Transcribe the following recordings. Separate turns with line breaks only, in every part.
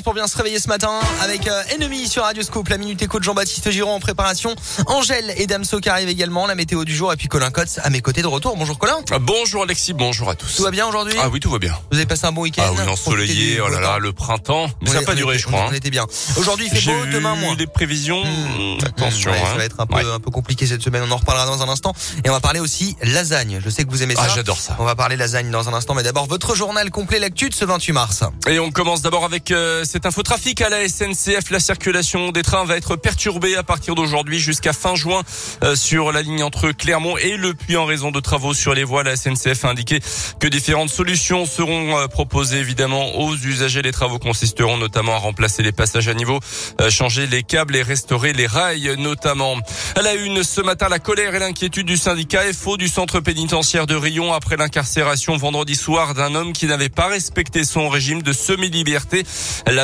chance pour bien se réveiller ce matin avec euh, Ennemi sur Radio Scoop, la minute éco de Jean-Baptiste Giron en préparation. Angèle et Damso qui arrivent également, la météo du jour et puis Colin Cotte à mes côtés de retour. Bonjour Colin.
Ah, bonjour Alexis, bonjour à tous.
Tout va bien aujourd'hui?
Ah oui, tout va bien.
Vous avez passé un bon week-end?
Ah oui, ensoleillé,
du
oh là là, le printemps. Mais
On
ça n'a pas
on
duré, je crois.
On
hein.
était bien. Aujourd'hui il fait beau, demain moins.
les prévisions.
Mmh.
Attention,
Ouais,
hein.
Ça va être un peu,
Ouais.
un peu compliqué cette semaine. On en reparlera dans un instant. Et on va parler aussi lasagne. Je sais que vous aimez ça.
Ah, j'adore ça.
On va parler lasagne dans un instant. Mais d'abord, votre journal complet l'actu de ce 28 mars.
Et on commence d'abord avec euh, cet infotrafic à la SNCF. La circulation des trains va être perturbée à partir d'aujourd'hui jusqu'à fin juin euh, sur la ligne entre Clermont et Le Puy en raison de travaux sur les voies. La SNCF a indiqué que différentes solutions seront euh, proposées évidemment aux usagers. Les travaux consisteront notamment à remplacer les passages à niveau, euh, changer les câbles et restaurer les rails notamment. À la une ce matin, la colère et l'inquiétude du syndicat FO du centre pénitentiaire de Rion après l'incarcération vendredi soir d'un homme qui n'avait pas respecté son régime de semi-liberté.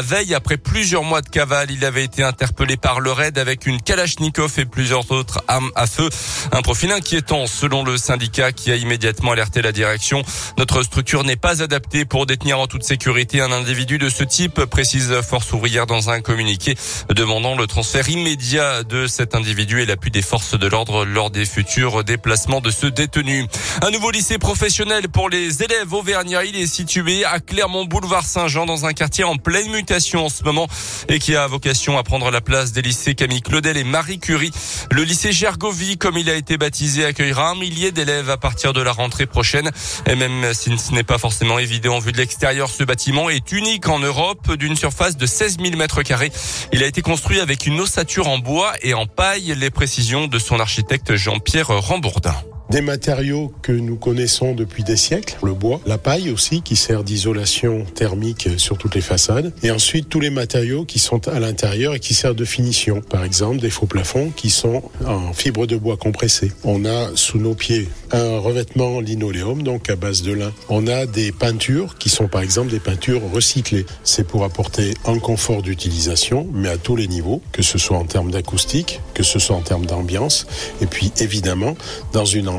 Veille, après plusieurs mois de cavale, il avait été interpellé par le raid avec une Kalachnikov et plusieurs autres armes à feu. Un profil inquiétant selon le syndicat qui a immédiatement alerté la direction. Notre structure n'est pas adaptée pour détenir en toute sécurité un individu de ce type, précise Force ouvrière dans un communiqué demandant le transfert immédiat de cet individu et l'appui des forces de l'ordre lors des futurs déplacements de ce détenu. Un nouveau lycée professionnel pour les élèves auvergnats. Il est situé à Clermont Boulevard Saint-Jean dans un quartier en pleine en ce moment et qui a vocation à prendre la place des lycées Camille Claudel et Marie Curie. Le lycée Gergovie, comme il a été baptisé, accueillera un millier d'élèves à partir de la rentrée prochaine. Et même si ce n'est pas forcément évident en vue de l'extérieur, ce bâtiment est unique en Europe d'une surface de 16 000 mètres carrés. Il a été construit avec une ossature en bois et en paille. Les précisions de son architecte Jean-Pierre Rambourdin.
Des matériaux que nous connaissons depuis des siècles, le bois, la paille aussi qui sert d'isolation thermique sur toutes les façades, et ensuite tous les matériaux qui sont à l'intérieur et qui servent de finition. Par exemple, des faux plafonds qui sont en fibre de bois compressée. On a sous nos pieds un revêtement linoléum, donc à base de lin. On a des peintures qui sont par exemple des peintures recyclées. C'est pour apporter un confort d'utilisation, mais à tous les niveaux, que ce soit en termes d'acoustique, que ce soit en termes d'ambiance, et puis évidemment dans une ambiance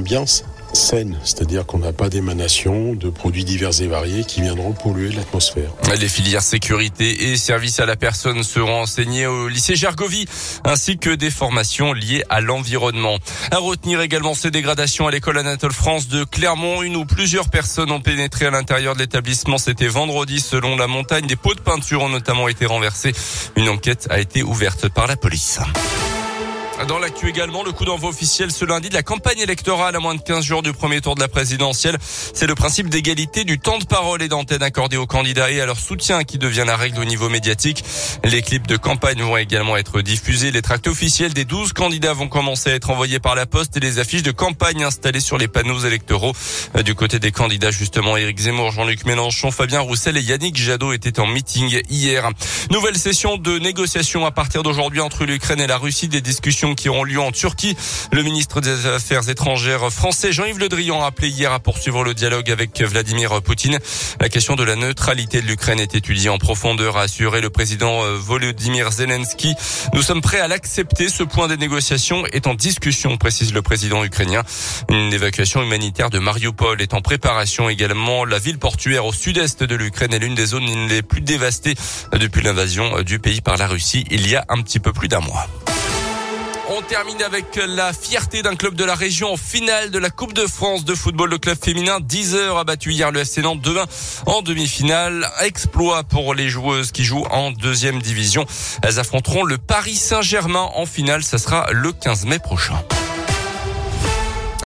saine, c'est-à-dire qu'on n'a pas d'émanation de produits divers et variés qui viendront polluer l'atmosphère.
Les filières sécurité et services à la personne seront enseignées au lycée Gergovie, ainsi que des formations liées à l'environnement. À retenir également ces dégradations à l'école Anatole France de Clermont. Une ou plusieurs personnes ont pénétré à l'intérieur de l'établissement. C'était vendredi selon la montagne. Des pots de peinture ont notamment été renversés. Une enquête a été ouverte par la police. Dans l'actu également, le coup d'envoi officiel ce lundi de la campagne électorale à moins de 15 jours du premier tour de la présidentielle. C'est le principe d'égalité du temps de parole et d'antenne accordé aux candidats et à leur soutien qui devient la règle au niveau médiatique. Les clips de campagne vont également être diffusés. Les tracts officiels des 12 candidats vont commencer à être envoyés par la poste et les affiches de campagne installées sur les panneaux électoraux. Euh, Du côté des candidats, justement, Éric Zemmour, Jean-Luc Mélenchon, Fabien Roussel et Yannick Jadot étaient en meeting hier. Nouvelle session de négociations à partir d'aujourd'hui entre l'Ukraine et la Russie. Des discussions qui auront lieu en Turquie. Le ministre des Affaires étrangères français, Jean-Yves Le Drian, a appelé hier à poursuivre le dialogue avec Vladimir Poutine. La question de la neutralité de l'Ukraine est étudiée en profondeur, a assuré le président euh, Volodymyr Zelensky. Nous sommes prêts à l'accepter. Ce point des négociations est en discussion, précise le président ukrainien. Une évacuation humanitaire de Mariupol est en préparation également. La ville portuaire au sud-est de l'Ukraine est l'une des zones les plus dévastées depuis l'invasion du pays par la Russie il y a un petit peu plus d'un mois. On termine avec la fierté d'un club de la région en finale de la Coupe de France de football. Le club féminin 10 heures a battu hier le FC Nantes 2-1 en demi-finale. Exploit pour les joueuses qui jouent en deuxième division. Elles affronteront le Paris Saint-Germain en finale. Ça sera le 15 mai prochain.